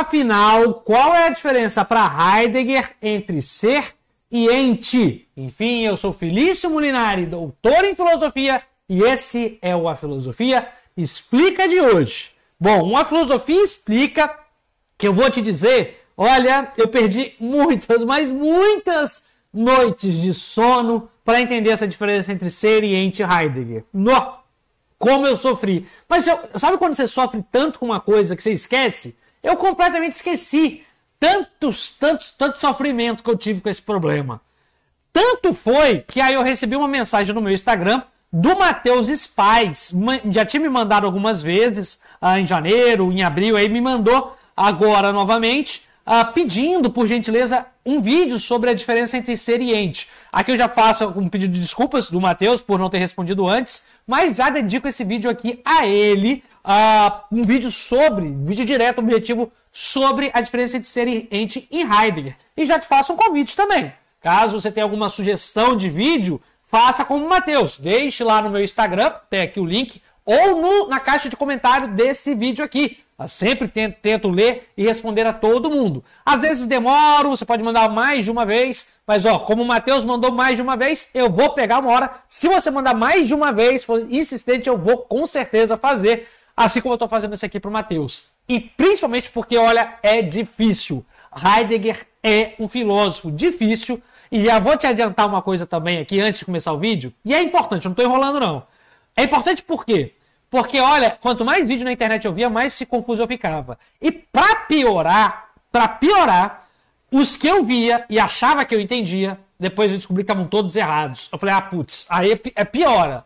Afinal, qual é a diferença para Heidegger entre ser e ente? Enfim, eu sou Felício Molinari, doutor em filosofia, e esse é o A Filosofia Explica de hoje. Bom, uma filosofia explica que eu vou te dizer, olha, eu perdi muitas, mas muitas noites de sono para entender essa diferença entre ser e ente Heidegger. No, como eu sofri. Mas eu, sabe quando você sofre tanto com uma coisa que você esquece? Eu completamente esqueci tantos, tantos, tanto sofrimento que eu tive com esse problema. Tanto foi que aí eu recebi uma mensagem no meu Instagram do Matheus Spies. Já tinha me mandado algumas vezes, ah, em janeiro, em abril, aí me mandou agora novamente, ah, pedindo, por gentileza, um vídeo sobre a diferença entre ser e ente. Aqui eu já faço um pedido de desculpas do Matheus por não ter respondido antes, mas já dedico esse vídeo aqui a ele, uh, um vídeo sobre, um vídeo direto, objetivo, sobre a diferença entre ser e Heidegger. E já te faço um convite também. Caso você tenha alguma sugestão de vídeo, faça como o Matheus. Deixe lá no meu Instagram, tem aqui o link, ou no, na caixa de comentário desse vídeo aqui. Eu sempre tento, tento, ler e responder a todo mundo. Às vezes demoro, você pode mandar mais de uma vez, mas ó, como o Matheus mandou mais de uma vez, eu vou pegar uma hora. Se você mandar mais de uma vez, for insistente, eu vou com certeza fazer, assim como eu estou fazendo isso aqui para o Matheus. E principalmente porque, olha, é difícil. Heidegger é um filósofo difícil. E já vou te adiantar uma coisa também aqui antes de começar o vídeo. E é importante, eu não estou enrolando não. É importante por quê? Porque, olha, quanto mais vídeo na internet eu via, mais confuso eu ficava. E para piorar, para piorar, os que eu via e achava que eu entendia, depois eu descobri que estavam todos errados. Eu falei, ah, putz, aí é, é piora.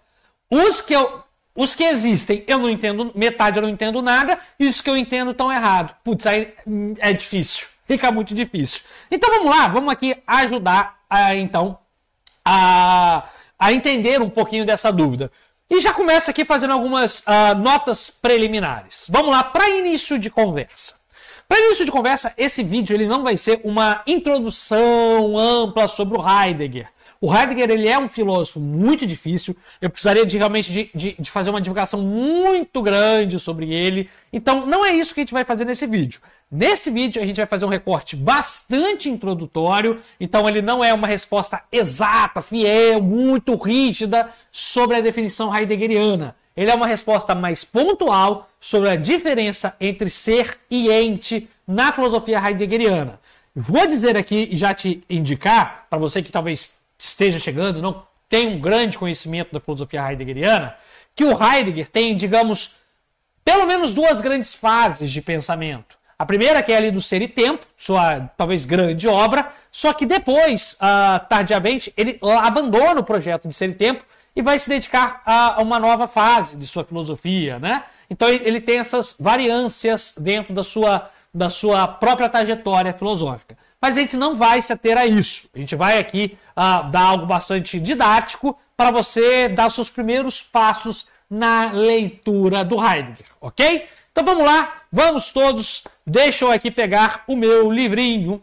Os que eu. Os que existem, eu não entendo, metade eu não entendo nada, e os que eu entendo estão errados. Putz, aí hum, é difícil. Fica muito difícil. Então vamos lá, vamos aqui ajudar a, então a, a entender um pouquinho dessa dúvida. E já começa aqui fazendo algumas uh, notas preliminares. Vamos lá, para início de conversa. Para início de conversa, esse vídeo ele não vai ser uma introdução ampla sobre o Heidegger. O Heidegger ele é um filósofo muito difícil. Eu precisaria de, realmente de, de, de, fazer uma divulgação muito grande sobre ele. Então, não é isso que a gente vai fazer nesse vídeo. Nesse vídeo, a gente vai fazer um recorte bastante introdutório. Então, ele não é uma resposta exata, fiel, muito rígida sobre a definição heideggeriana. Ele é uma resposta mais pontual sobre a diferença entre ser e ente na filosofia heideggeriana. Vou dizer aqui e já te indicar, para você que talvez esteja chegando, não tem um grande conhecimento da filosofia heideggeriana, que o Heidegger tem, digamos, pelo menos duas grandes fases de pensamento. A primeira, que é ali do Ser e Tempo, sua talvez grande obra, só que depois, uh, tardiamente, ele abandona o projeto de Ser e Tempo e vai se dedicar a uma nova fase de sua filosofia, né? Então ele tem essas variâncias dentro da sua, da sua própria trajetória filosófica. Mas a gente não vai se ater a isso. A gente vai aqui uh, dar algo bastante didático para você dar seus primeiros passos na leitura do Heidegger, ok? Então vamos lá, vamos todos. Deixa eu aqui pegar o meu livrinho.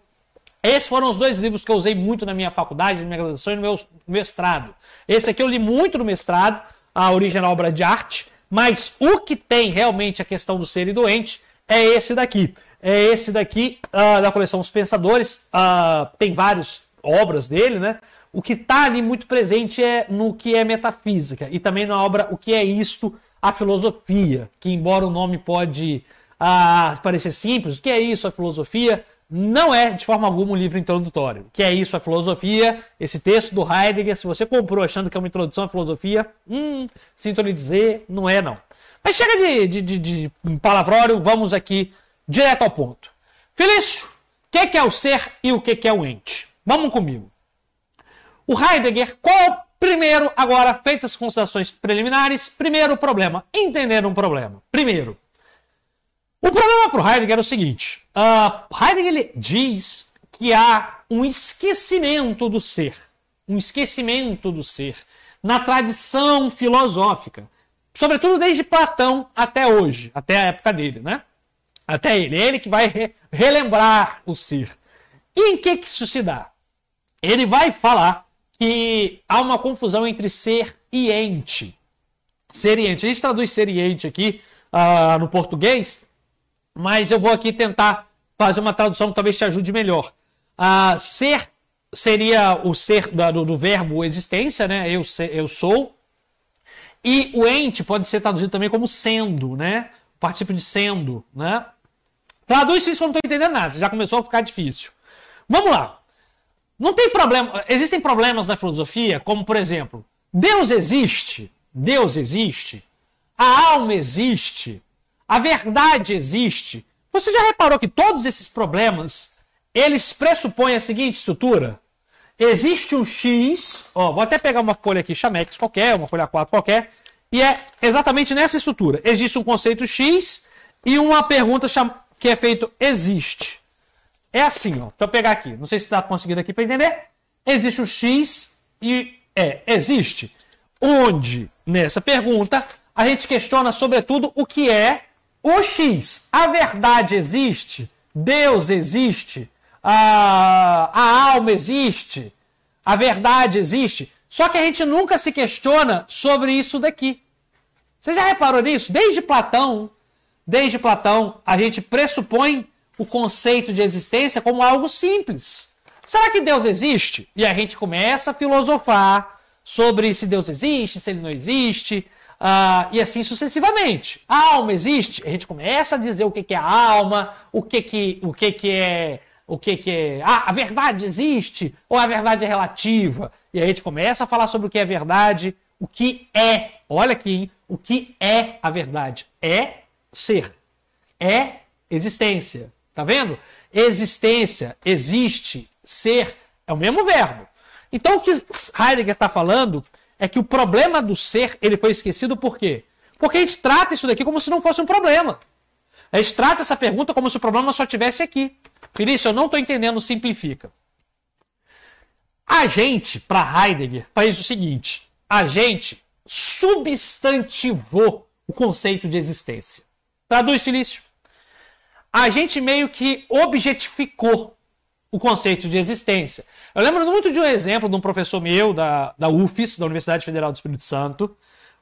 Esses foram os dois livros que eu usei muito na minha faculdade, na minha graduação e no meu mestrado. Esse aqui eu li muito no mestrado, a original obra de arte, mas o que tem realmente a questão do ser e doente é esse daqui é esse daqui uh, da coleção Os Pensadores. Uh, tem várias obras dele, né? O que está ali muito presente é no que é metafísica e também na obra O que é isto, a filosofia, que embora o nome pode uh, parecer simples, o que é isso, a filosofia, não é de forma alguma um livro introdutório. O que é isso, a filosofia? Esse texto do Heidegger, se você comprou achando que é uma introdução à filosofia, hum, sinto lhe dizer, não é não. Mas chega de, de, de, de palavrório, vamos aqui direto ao ponto. Felício, o que é o ser e o que é o ente? Vamos comigo. O Heidegger, qual é o primeiro, agora, feitas as considerações preliminares, primeiro problema, entender um problema. Primeiro, o problema para o Heidegger é o seguinte: uh, Heidegger diz que há um esquecimento do ser, um esquecimento do ser na tradição filosófica, sobretudo desde Platão até hoje, até a época dele, né? Até ele. Ele que vai re relembrar o ser. E em que, que isso se dá? Ele vai falar que há uma confusão entre ser e ente. Ser e ente. A gente traduz ser e ente aqui uh, no português, mas eu vou aqui tentar fazer uma tradução que talvez te ajude melhor. Uh, ser seria o ser do, do, verbo existência, né? Eu, eu sou. E o ente pode ser traduzido também como sendo, né? Participio de sendo, né? Traduz isso que eu não estou entendendo nada, já começou a ficar difícil. Vamos lá. Não tem problema. Existem problemas na filosofia, como por exemplo, Deus existe, Deus existe, a alma existe, a verdade existe. Você já reparou que todos esses problemas eles pressupõem a seguinte estrutura? Existe um X, ó, vou até pegar uma folha aqui, Chamex qualquer, uma folha 4 qualquer, e é exatamente nessa estrutura. Existe um conceito X e uma pergunta que é feito existe. É assim, ó. Deixa eu pegar aqui. Não sei se está conseguindo aqui para entender. Existe o X e é existe. Onde nessa pergunta a gente questiona sobretudo o que é o X. A verdade existe? Deus existe? A, a alma existe? A verdade existe? Só que a gente nunca se questiona sobre isso daqui. Você já reparou nisso? Desde Platão, desde Platão, a gente pressupõe o conceito de existência como algo simples. Será que Deus existe? E a gente começa a filosofar sobre se Deus existe, se ele não existe, uh, e assim sucessivamente. A alma existe? A gente começa a dizer o que, que é a alma, o que, que, o que, que é. O que, que é. Ah, a verdade existe? Ou a verdade é relativa? E a gente começa a falar sobre o que é verdade, o que é. Olha aqui, hein? o que é a verdade? É ser. É existência. Tá vendo? Existência, existe, ser, é o mesmo verbo. Então o que Heidegger está falando é que o problema do ser ele foi esquecido por quê? Porque a gente trata isso daqui como se não fosse um problema. A gente trata essa pergunta como se o problema só tivesse aqui. Felício, eu não estou entendendo, simplifica. A gente, para Heidegger, faz o seguinte: a gente substantivou o conceito de existência. Traduz, Felício. A gente meio que objetificou o conceito de existência. Eu lembro muito de um exemplo de um professor meu da, da UFES, da Universidade Federal do Espírito Santo.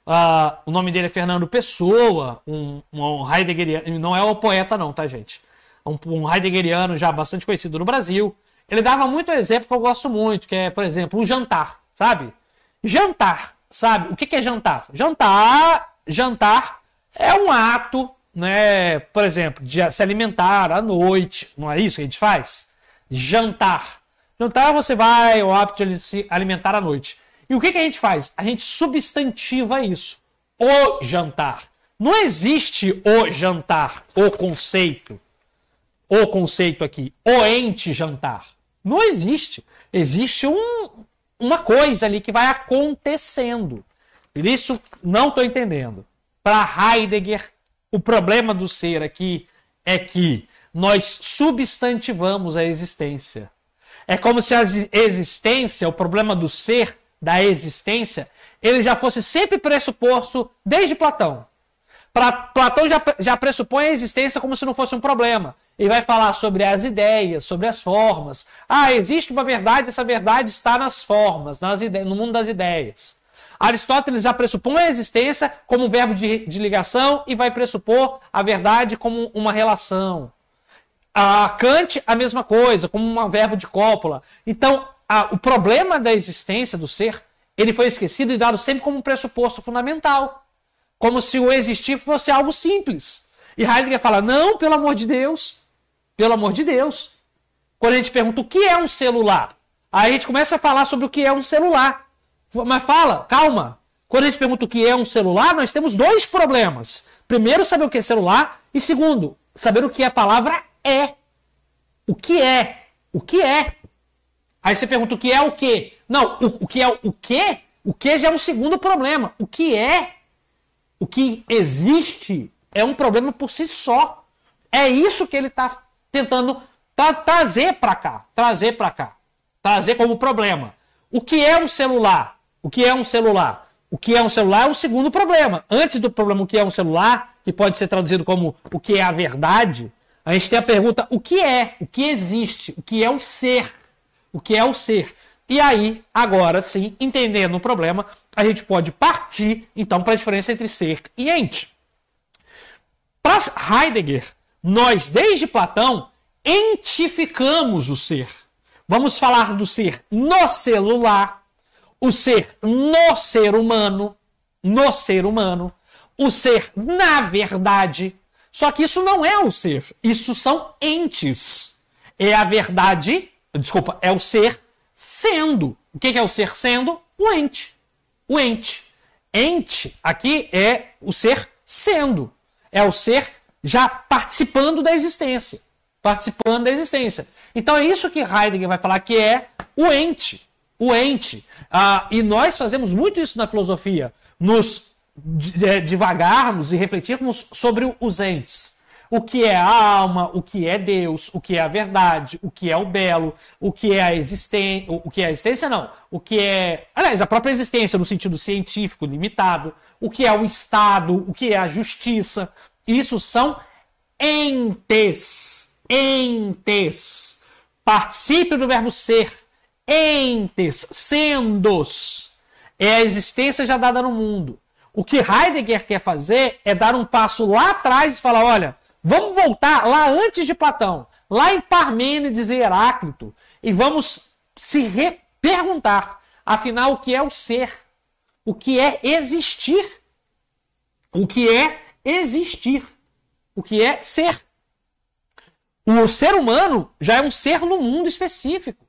Uh, o nome dele é Fernando Pessoa, um, um Heideggeriano. Não é o poeta, não, tá, gente? Um, um Heideggeriano já bastante conhecido no Brasil. Ele dava muito exemplo que eu gosto muito, que é, por exemplo, um jantar, sabe? Jantar, sabe? O que, é jantar? Jantar, jantar é um ato, né? Por exemplo, de se alimentar à noite. Não é isso que a gente faz? Jantar. Jantar você vai, o hábito de se alimentar à noite. E o que a gente faz? A gente substantiva isso. O jantar. Não existe o jantar, o conceito. O conceito aqui, o ente jantar. Não existe. Existe um, uma coisa ali que vai acontecendo. Isso, não estou entendendo. Para Heidegger, o problema do ser aqui é que nós substantivamos a existência. É como se a existência, o problema do ser, da existência, ele já fosse sempre pressuposto desde Platão. Pra, Platão já, já pressupõe a existência como se não fosse um problema. Ele vai falar sobre as ideias, sobre as formas. Ah, existe uma verdade, essa verdade está nas formas, nas no mundo das ideias. Aristóteles já pressupõe a existência como um verbo de, de ligação e vai pressupor a verdade como uma relação. A Kant, a mesma coisa, como um verbo de cópula. Então, a, o problema da existência do ser, ele foi esquecido e dado sempre como um pressuposto fundamental. Como se o existir fosse algo simples. E Heidegger fala: não, pelo amor de Deus. Pelo amor de Deus. Quando a gente pergunta o que é um celular, aí a gente começa a falar sobre o que é um celular. Mas fala, calma. Quando a gente pergunta o que é um celular, nós temos dois problemas. Primeiro, saber o que é celular. E segundo, saber o que a palavra é. O que é? O que é? Aí você pergunta o que é o quê? Não, o, o que é o quê? O que já é um segundo problema. O que é? O que existe é um problema por si só. É isso que ele está tentando tra trazer para cá, trazer para cá, trazer como problema. O que é um celular? O que é um celular? O que é um celular é o segundo problema. Antes do problema o que é um celular, que pode ser traduzido como o que é a verdade, a gente tem a pergunta: o que é? O que existe? O que é o ser? O que é o ser? E aí, agora sim, entendendo o problema, a gente pode partir então para a diferença entre ser e ente. Para Heidegger, nós, desde Platão, entificamos o ser. Vamos falar do ser no celular, o ser no ser humano, no ser humano, o ser na verdade. Só que isso não é o ser, isso são entes. É a verdade, desculpa, é o ser sendo. O que é o ser sendo? O ente. O ente. Ente aqui é o ser sendo. É o ser já participando da existência. Participando da existência. Então é isso que Heidegger vai falar que é o ente. O ente. Ah, e nós fazemos muito isso na filosofia. Nos devagarmos e refletirmos sobre os entes. O que é a alma, o que é Deus, o que é a verdade, o que é o belo, o que é a existência, o que é a existência não, o que é, aliás, a própria existência no sentido científico limitado, o que é o Estado, o que é a justiça. Isso são entes, entes. Participe do verbo ser, entes, sendos. É a existência já dada no mundo. O que Heidegger quer fazer é dar um passo lá atrás e falar: olha, vamos voltar lá antes de Platão, lá em Parmênides e Heráclito, e vamos se perguntar, afinal, o que é o ser? O que é existir? O que é existir? O que é ser? O ser humano já é um ser no mundo específico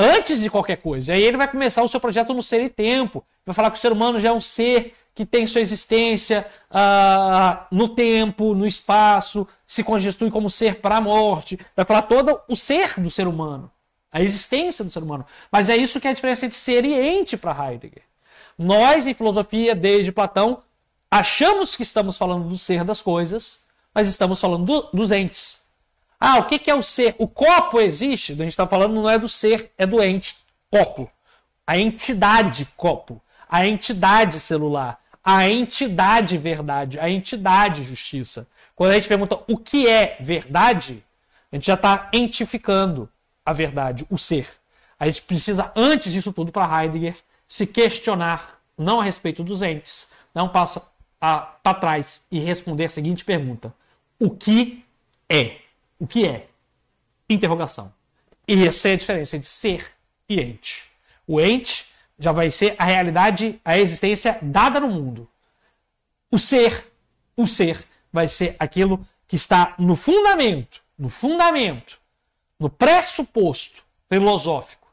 antes de qualquer coisa. Aí ele vai começar o seu projeto no ser e tempo. Vai falar que o ser humano já é um ser que tem sua existência uh, no tempo, no espaço, se constitui como ser para a morte. Vai falar todo o ser do ser humano, a existência do ser humano. Mas é isso que é a diferença entre ser e ente para Heidegger. Nós, em filosofia, desde Platão, achamos que estamos falando do ser das coisas, mas estamos falando do, dos entes. Ah, o que, que é o ser? O copo existe? A gente está falando não é do ser, é do ente. Copo. A entidade copo. A entidade celular. A entidade verdade. A entidade justiça. Quando a gente pergunta o que é verdade, a gente já está entificando a verdade, o ser. A gente precisa, antes disso tudo, para Heidegger, se questionar, não a respeito dos entes, não passa para trás e responder a seguinte pergunta: O que é? O que é? Interrogação. E essa é a diferença entre ser e ente. O ente já vai ser a realidade, a existência dada no mundo. O ser, o ser, vai ser aquilo que está no fundamento, no fundamento, no pressuposto filosófico.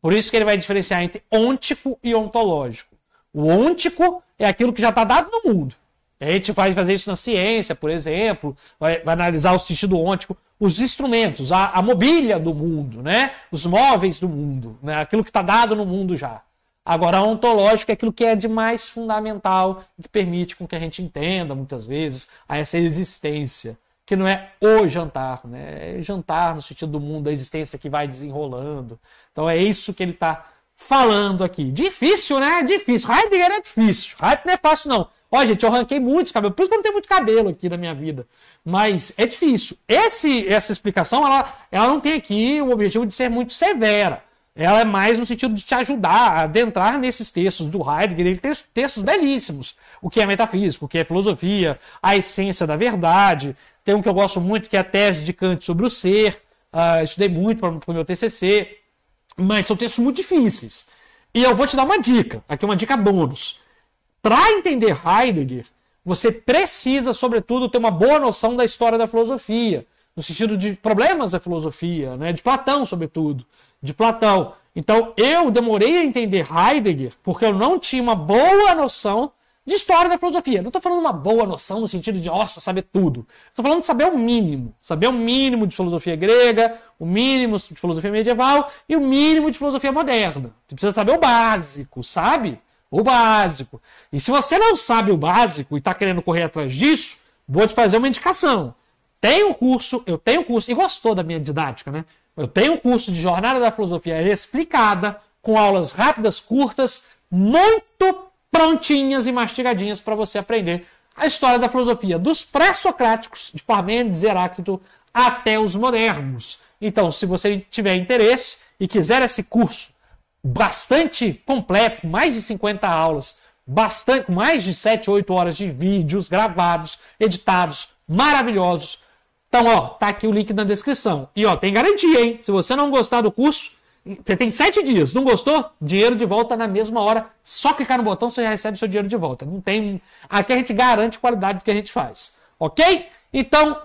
Por isso que ele vai diferenciar entre ôntico e ontológico. O ôntico é aquilo que já está dado no mundo. A gente vai fazer isso na ciência, por exemplo, vai, vai analisar o sentido ôntico, os instrumentos, a, a, mobília do mundo, né? os móveis do mundo, né? aquilo que está dado no mundo já. Agora, a ontológico é aquilo que é de mais fundamental, que permite com que a gente entenda, muitas vezes, a essa existência, que não é o jantar, né? é jantar no sentido do mundo, da existência que vai desenrolando. Então é isso que ele está falando aqui. Difícil, né? Difícil. Heidegger é difícil. Heidegger não é fácil, não. Ó, gente, eu arranquei muitos cabelos. Por isso que eu não tenho muito cabelo aqui na minha vida. Mas é difícil. Esse, essa explicação, ela, ela não tem aqui o objetivo de ser muito severa. Ela é mais no sentido de te ajudar a adentrar nesses textos do Heidegger. Ele tem textos belíssimos. O que é metafísico, o que é filosofia, a essência da verdade. Tem um que eu gosto muito, que é a tese de Kant sobre o ser. Uh, estudei muito para o meu TCC. Mas são textos muito difíceis. E eu vou te dar uma dica. Aqui uma dica bônus. Para entender Heidegger, você precisa, sobretudo, ter uma boa noção da história da filosofia, no sentido de problemas da filosofia, né? de Platão, sobretudo, de Platão. Então, eu demorei a entender Heidegger porque eu não tinha uma boa noção de história da filosofia. Não estou falando uma boa noção no sentido de, nossa, saber tudo. Estou falando de saber o mínimo. Saber o mínimo de filosofia grega, o mínimo de filosofia medieval e o mínimo de filosofia moderna. Você precisa saber o básico, sabe? O básico. E se você não sabe o básico e está querendo correr atrás disso, vou te fazer uma indicação. Tem um curso, eu tenho um curso, e gostou da minha didática, né? Eu tenho um curso de Jornada da Filosofia explicada, com aulas rápidas, curtas, muito prontinhas e mastigadinhas para você aprender a história da filosofia, dos pré-socráticos, de Parmênides e Heráclito, até os modernos. Então, se você tiver interesse e quiser esse curso bastante completo, mais de 50 aulas, bastante, mais de 7, 8 horas de vídeos gravados, editados, maravilhosos. Então, ó, tá aqui o link na descrição. E ó, tem garantia, hein? Se você não gostar do curso, você tem sete dias. Não gostou? Dinheiro de volta na mesma hora. Só clicar no botão você já recebe seu dinheiro de volta. Não tem. Aqui a gente garante a qualidade do que a gente faz. Ok? Então,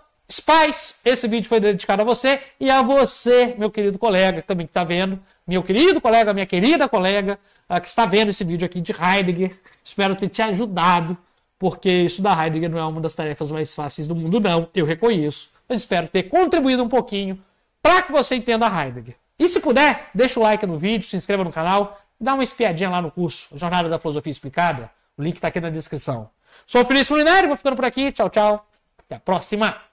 Pais, esse vídeo foi dedicado a você e a você, meu querido colega, também que está vendo, meu querido colega, minha querida colega, que está vendo esse vídeo aqui de Heidegger. Espero ter te ajudado, porque isso da Heidegger não é uma das tarefas mais fáceis do mundo, não. Eu reconheço. Mas espero ter contribuído um pouquinho para que você entenda Heidegger. E se puder, deixa o like no vídeo, se inscreva no canal, dá uma espiadinha lá no curso Jornada da Filosofia Explicada. O link está aqui na descrição. Sou o Felício Molinari, vou ficando por aqui. Tchau, tchau. Até a próxima.